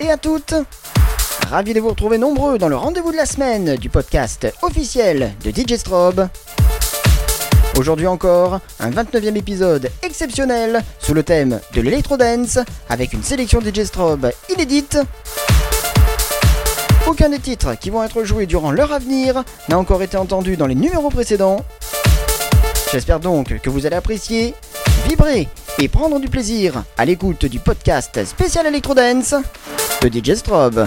Et à toutes Ravi de vous retrouver nombreux dans le rendez-vous de la semaine du podcast officiel de DJ Strobe. Aujourd'hui encore, un 29e épisode exceptionnel sous le thème de l'électro-dance avec une sélection DJ Strobe inédite. Aucun des titres qui vont être joués durant l'heure à venir n'a encore été entendu dans les numéros précédents. J'espère donc que vous allez apprécier, vibrer et prendre du plaisir à l'écoute du podcast spécial Electro-Dance de DJ Strobe.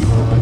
Música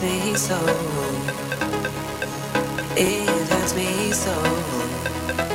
hurts me so. It hurts le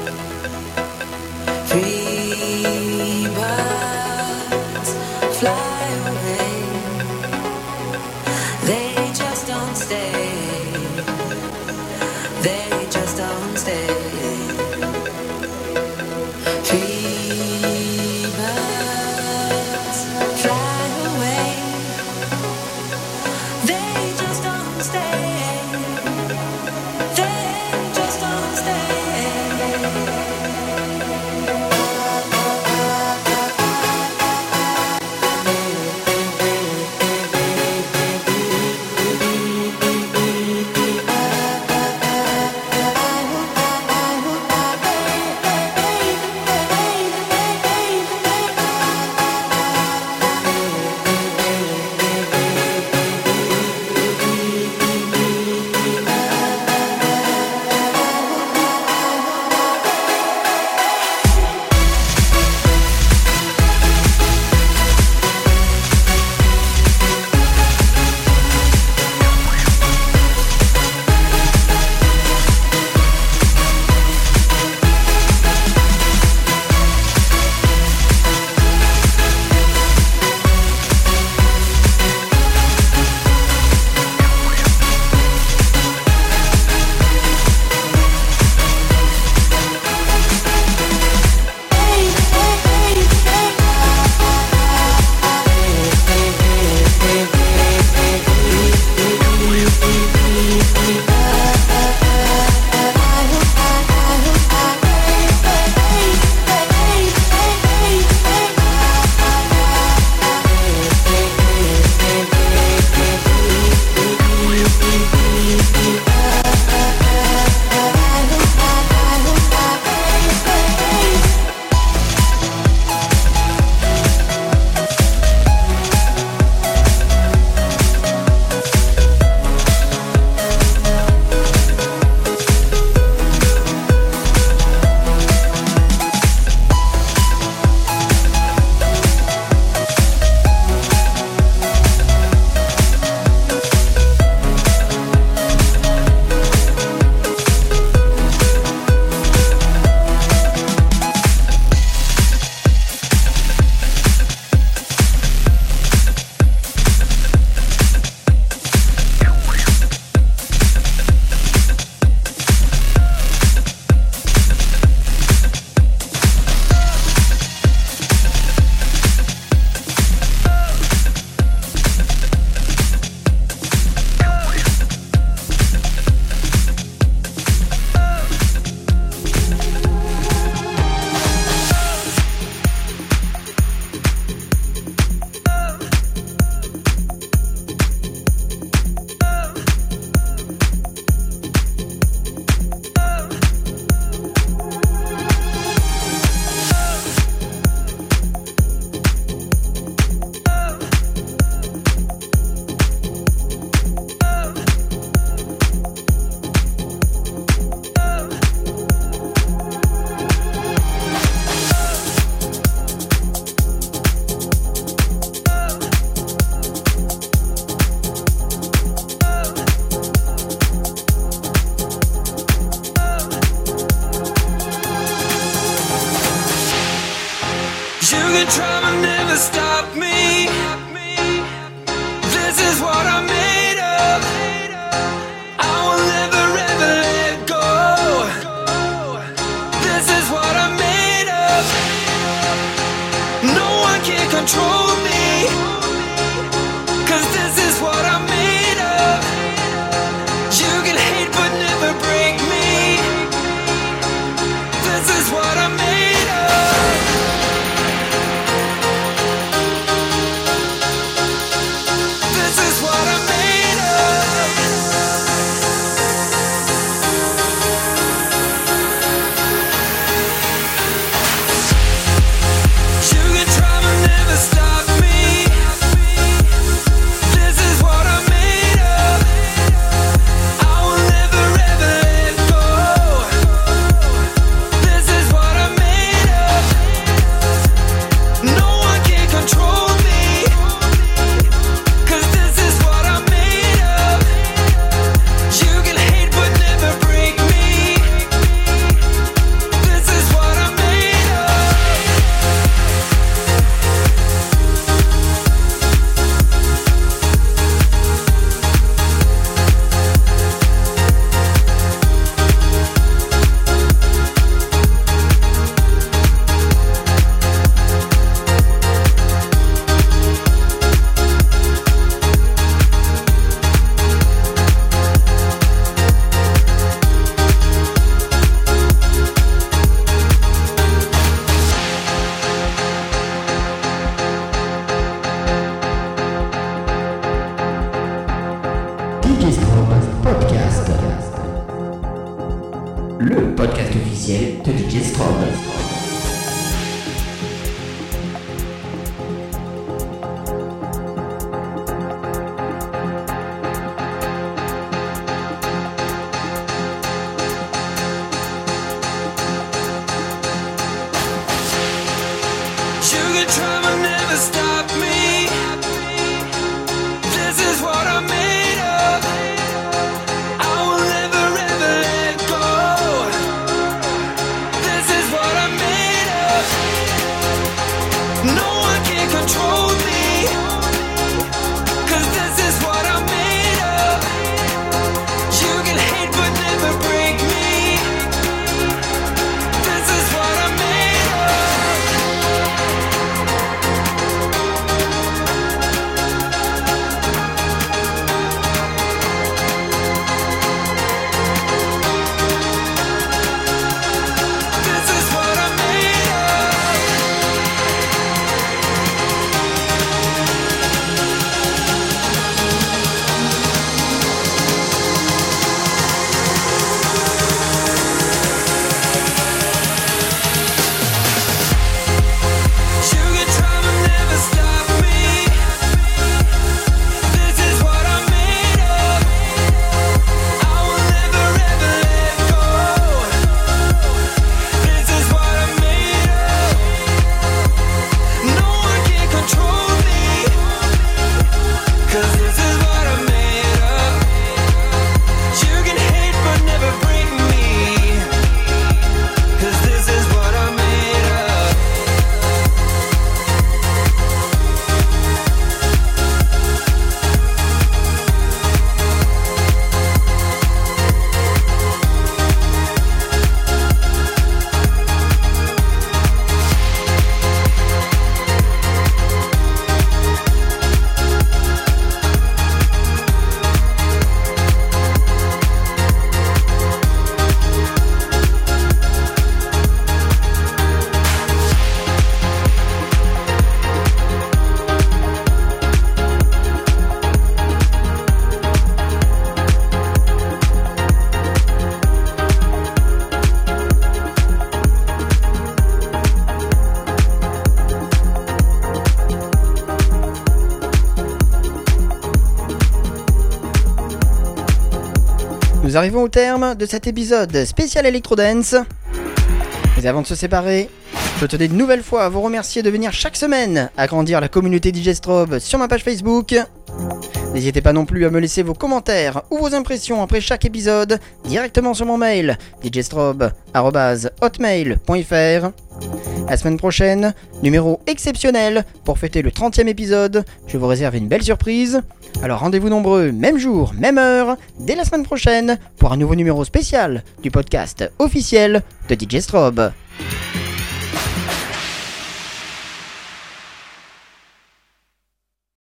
Nous arrivons au terme de cet épisode spécial Electro Dance. Mais avant de se séparer, je tenais une nouvelle fois à vous remercier de venir chaque semaine agrandir la communauté DJ Strobe sur ma page Facebook. N'hésitez pas non plus à me laisser vos commentaires ou vos impressions après chaque épisode directement sur mon mail djstrobe.hotmail.fr La semaine prochaine, numéro exceptionnel pour fêter le 30e épisode, je vous réserve une belle surprise. Alors rendez-vous nombreux, même jour, même heure, dès la semaine prochaine pour un nouveau numéro spécial du podcast officiel de DJ Strobe.